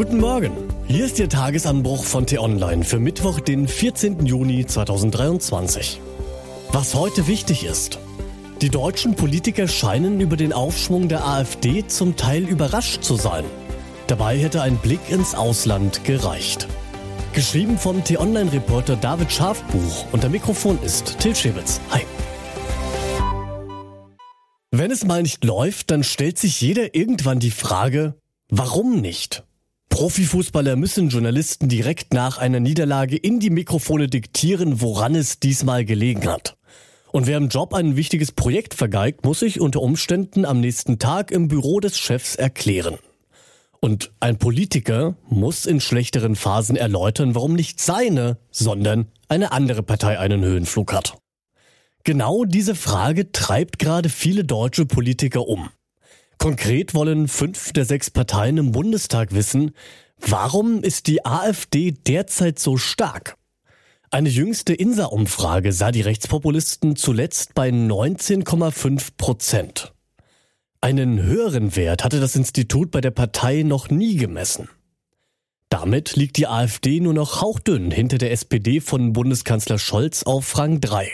Guten Morgen. Hier ist Ihr Tagesanbruch von T-Online für Mittwoch, den 14. Juni 2023. Was heute wichtig ist. Die deutschen Politiker scheinen über den Aufschwung der AfD zum Teil überrascht zu sein. Dabei hätte ein Blick ins Ausland gereicht. Geschrieben vom T-Online-Reporter David Schafbuch und der Mikrofon ist Till Schewitz. Hi. Wenn es mal nicht läuft, dann stellt sich jeder irgendwann die Frage, warum nicht? Profifußballer müssen Journalisten direkt nach einer Niederlage in die Mikrofone diktieren, woran es diesmal gelegen hat. Und wer im Job ein wichtiges Projekt vergeigt, muss sich unter Umständen am nächsten Tag im Büro des Chefs erklären. Und ein Politiker muss in schlechteren Phasen erläutern, warum nicht seine, sondern eine andere Partei einen Höhenflug hat. Genau diese Frage treibt gerade viele deutsche Politiker um. Konkret wollen fünf der sechs Parteien im Bundestag wissen, warum ist die AfD derzeit so stark? Eine jüngste INSA-Umfrage sah die Rechtspopulisten zuletzt bei 19,5 Prozent. Einen höheren Wert hatte das Institut bei der Partei noch nie gemessen. Damit liegt die AfD nur noch hauchdünn hinter der SPD von Bundeskanzler Scholz auf Rang 3.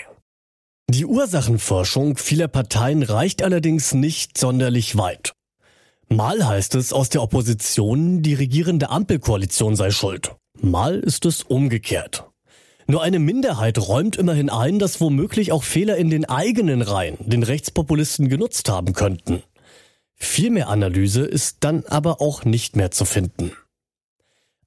Die Ursachenforschung vieler Parteien reicht allerdings nicht sonderlich weit. Mal heißt es aus der Opposition, die regierende Ampelkoalition sei schuld. Mal ist es umgekehrt. Nur eine Minderheit räumt immerhin ein, dass womöglich auch Fehler in den eigenen Reihen den Rechtspopulisten genutzt haben könnten. Viel mehr Analyse ist dann aber auch nicht mehr zu finden.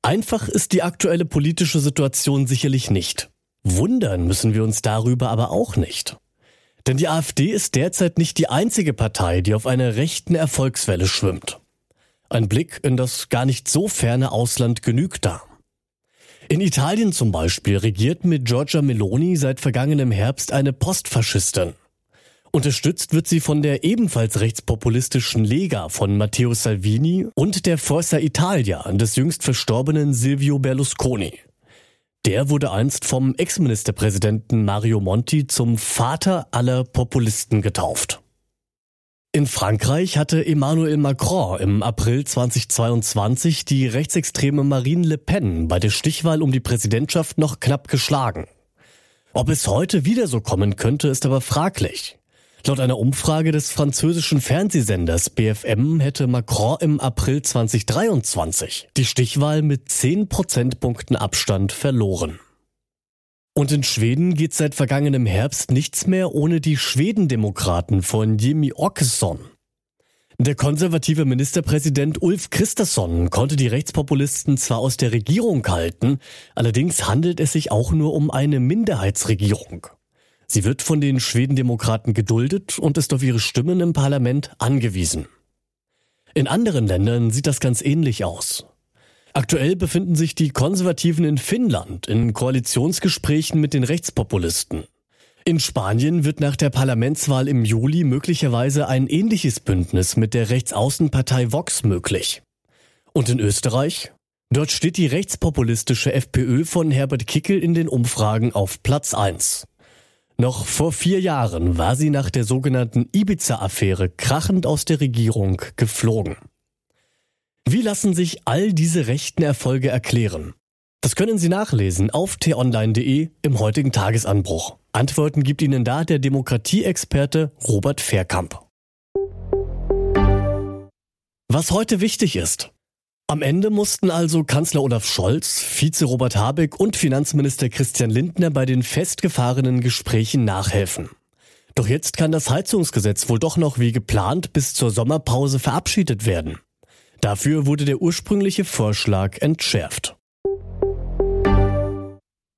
Einfach ist die aktuelle politische Situation sicherlich nicht. Wundern müssen wir uns darüber aber auch nicht. Denn die AfD ist derzeit nicht die einzige Partei, die auf einer rechten Erfolgswelle schwimmt. Ein Blick in das gar nicht so ferne Ausland genügt da. In Italien zum Beispiel regiert mit Giorgia Meloni seit vergangenem Herbst eine Postfaschistin. Unterstützt wird sie von der ebenfalls rechtspopulistischen Lega von Matteo Salvini und der Forza Italia des jüngst verstorbenen Silvio Berlusconi. Der wurde einst vom Ex-Ministerpräsidenten Mario Monti zum Vater aller Populisten getauft. In Frankreich hatte Emmanuel Macron im April 2022 die rechtsextreme Marine Le Pen bei der Stichwahl um die Präsidentschaft noch knapp geschlagen. Ob es heute wieder so kommen könnte, ist aber fraglich. Laut einer Umfrage des französischen Fernsehsenders BFM hätte Macron im April 2023 die Stichwahl mit 10 Prozentpunkten Abstand verloren. Und in Schweden geht seit vergangenem Herbst nichts mehr ohne die Schwedendemokraten von Jimmy Åkesson. Der konservative Ministerpräsident Ulf Kristersson konnte die Rechtspopulisten zwar aus der Regierung halten, allerdings handelt es sich auch nur um eine Minderheitsregierung. Sie wird von den Schwedendemokraten geduldet und ist auf ihre Stimmen im Parlament angewiesen. In anderen Ländern sieht das ganz ähnlich aus. Aktuell befinden sich die Konservativen in Finnland in Koalitionsgesprächen mit den Rechtspopulisten. In Spanien wird nach der Parlamentswahl im Juli möglicherweise ein ähnliches Bündnis mit der Rechtsaußenpartei Vox möglich. Und in Österreich? Dort steht die rechtspopulistische FPÖ von Herbert Kickel in den Umfragen auf Platz 1. Noch vor vier Jahren war sie nach der sogenannten Ibiza-Affäre krachend aus der Regierung geflogen. Wie lassen sich all diese rechten Erfolge erklären? Das können Sie nachlesen auf t-online.de im heutigen Tagesanbruch. Antworten gibt Ihnen da der Demokratieexperte Robert Verkamp. Was heute wichtig ist. Am Ende mussten also Kanzler Olaf Scholz, Vize Robert Habeck und Finanzminister Christian Lindner bei den festgefahrenen Gesprächen nachhelfen. Doch jetzt kann das Heizungsgesetz wohl doch noch wie geplant bis zur Sommerpause verabschiedet werden. Dafür wurde der ursprüngliche Vorschlag entschärft.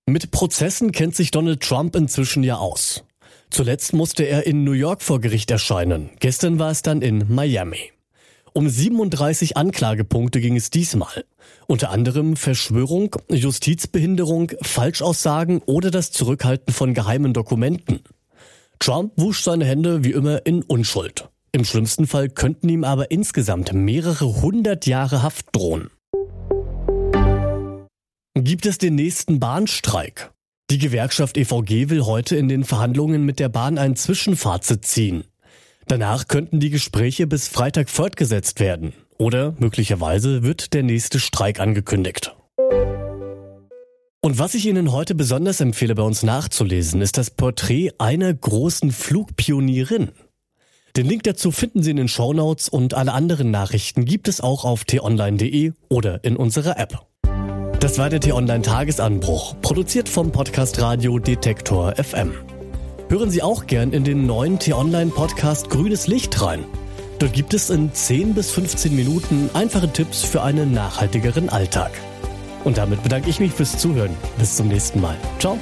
Mit Prozessen kennt sich Donald Trump inzwischen ja aus. Zuletzt musste er in New York vor Gericht erscheinen. Gestern war es dann in Miami. Um 37 Anklagepunkte ging es diesmal. Unter anderem Verschwörung, Justizbehinderung, Falschaussagen oder das Zurückhalten von geheimen Dokumenten. Trump wusch seine Hände wie immer in Unschuld. Im schlimmsten Fall könnten ihm aber insgesamt mehrere hundert Jahre Haft drohen. Gibt es den nächsten Bahnstreik? Die Gewerkschaft EVG will heute in den Verhandlungen mit der Bahn ein Zwischenfazit ziehen. Danach könnten die Gespräche bis Freitag fortgesetzt werden. Oder möglicherweise wird der nächste Streik angekündigt. Und was ich Ihnen heute besonders empfehle, bei uns nachzulesen, ist das Porträt einer großen Flugpionierin. Den Link dazu finden Sie in den Shownotes und alle anderen Nachrichten gibt es auch auf t-online.de oder in unserer App. Das war der T-Online Tagesanbruch, produziert vom Podcast Radio Detektor FM. Hören Sie auch gern in den neuen T-Online Podcast Grünes Licht rein. Dort gibt es in 10 bis 15 Minuten einfache Tipps für einen nachhaltigeren Alltag. Und damit bedanke ich mich fürs Zuhören. Bis zum nächsten Mal. Ciao.